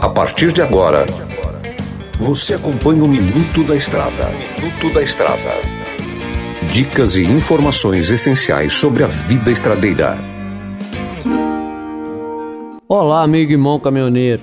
A partir de agora, você acompanha o Minuto da Estrada. Minuto da Estrada. Dicas e informações essenciais sobre a vida estradeira. Olá, amigo irmão caminhoneiro.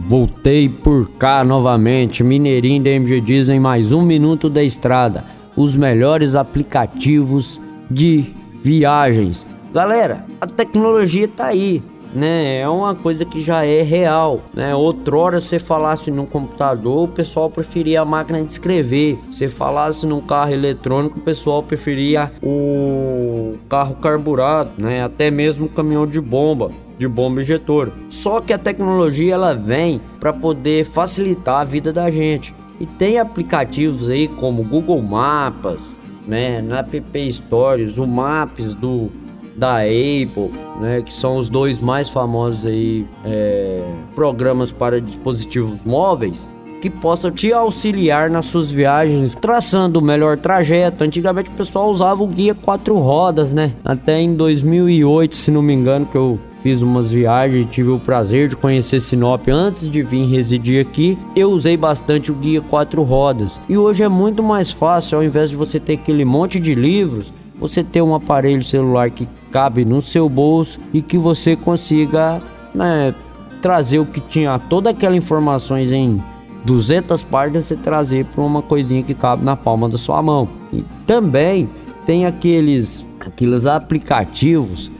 Voltei por cá novamente, Mineirinho da MG Diz em mais um Minuto da Estrada. Os melhores aplicativos de viagens. Galera, a tecnologia tá aí né? É uma coisa que já é real, né? Outrora você falasse num computador, o pessoal preferia a máquina de escrever. Se falasse num carro eletrônico, o pessoal preferia o carro carburado, né? Até mesmo o caminhão de bomba de bomba injetor. Só que a tecnologia ela vem para poder facilitar a vida da gente. E tem aplicativos aí como Google Maps, né, na App Stories, o Maps do da Apple, né, que são os dois mais famosos aí é, programas para dispositivos móveis que possam te auxiliar nas suas viagens, traçando o melhor trajeto. Antigamente o pessoal usava o guia quatro rodas, né? Até em 2008, se não me engano, que eu fiz umas viagens e tive o prazer de conhecer Sinop antes de vir residir aqui. Eu usei bastante o guia quatro rodas. E hoje é muito mais fácil, ao invés de você ter aquele monte de livros, você ter um aparelho celular que cabe no seu bolso e que você consiga né, trazer o que tinha toda aquela informações em 200 páginas e trazer para uma coisinha que cabe na palma da sua mão. E também tem aqueles aqueles aplicativos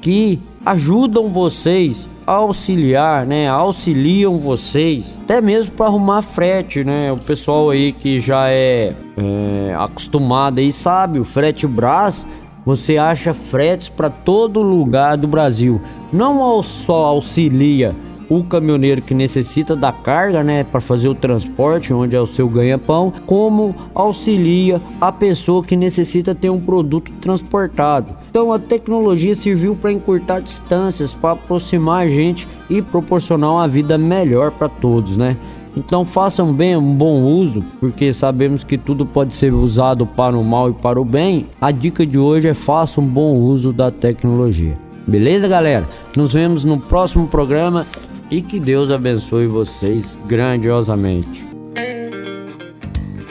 que ajudam vocês a auxiliar, né? Auxiliam vocês, até mesmo para arrumar frete, né? O pessoal aí que já é, é acostumado aí sabe, o frete Brás, você acha fretes para todo lugar do Brasil. Não só auxilia o caminhoneiro que necessita da carga, né, para fazer o transporte, onde é o seu ganha-pão, como auxilia a pessoa que necessita ter um produto transportado. Então a tecnologia serviu para encurtar distâncias, para aproximar a gente e proporcionar uma vida melhor para todos, né? Então façam bem um bom uso, porque sabemos que tudo pode ser usado para o mal e para o bem. A dica de hoje é faça um bom uso da tecnologia. Beleza, galera? Nos vemos no próximo programa e que Deus abençoe vocês grandiosamente.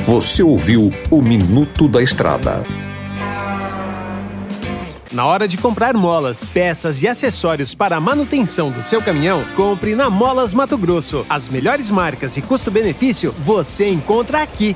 Você ouviu o Minuto da Estrada. Na hora de comprar molas, peças e acessórios para a manutenção do seu caminhão, compre na Molas Mato Grosso. As melhores marcas e custo-benefício você encontra aqui.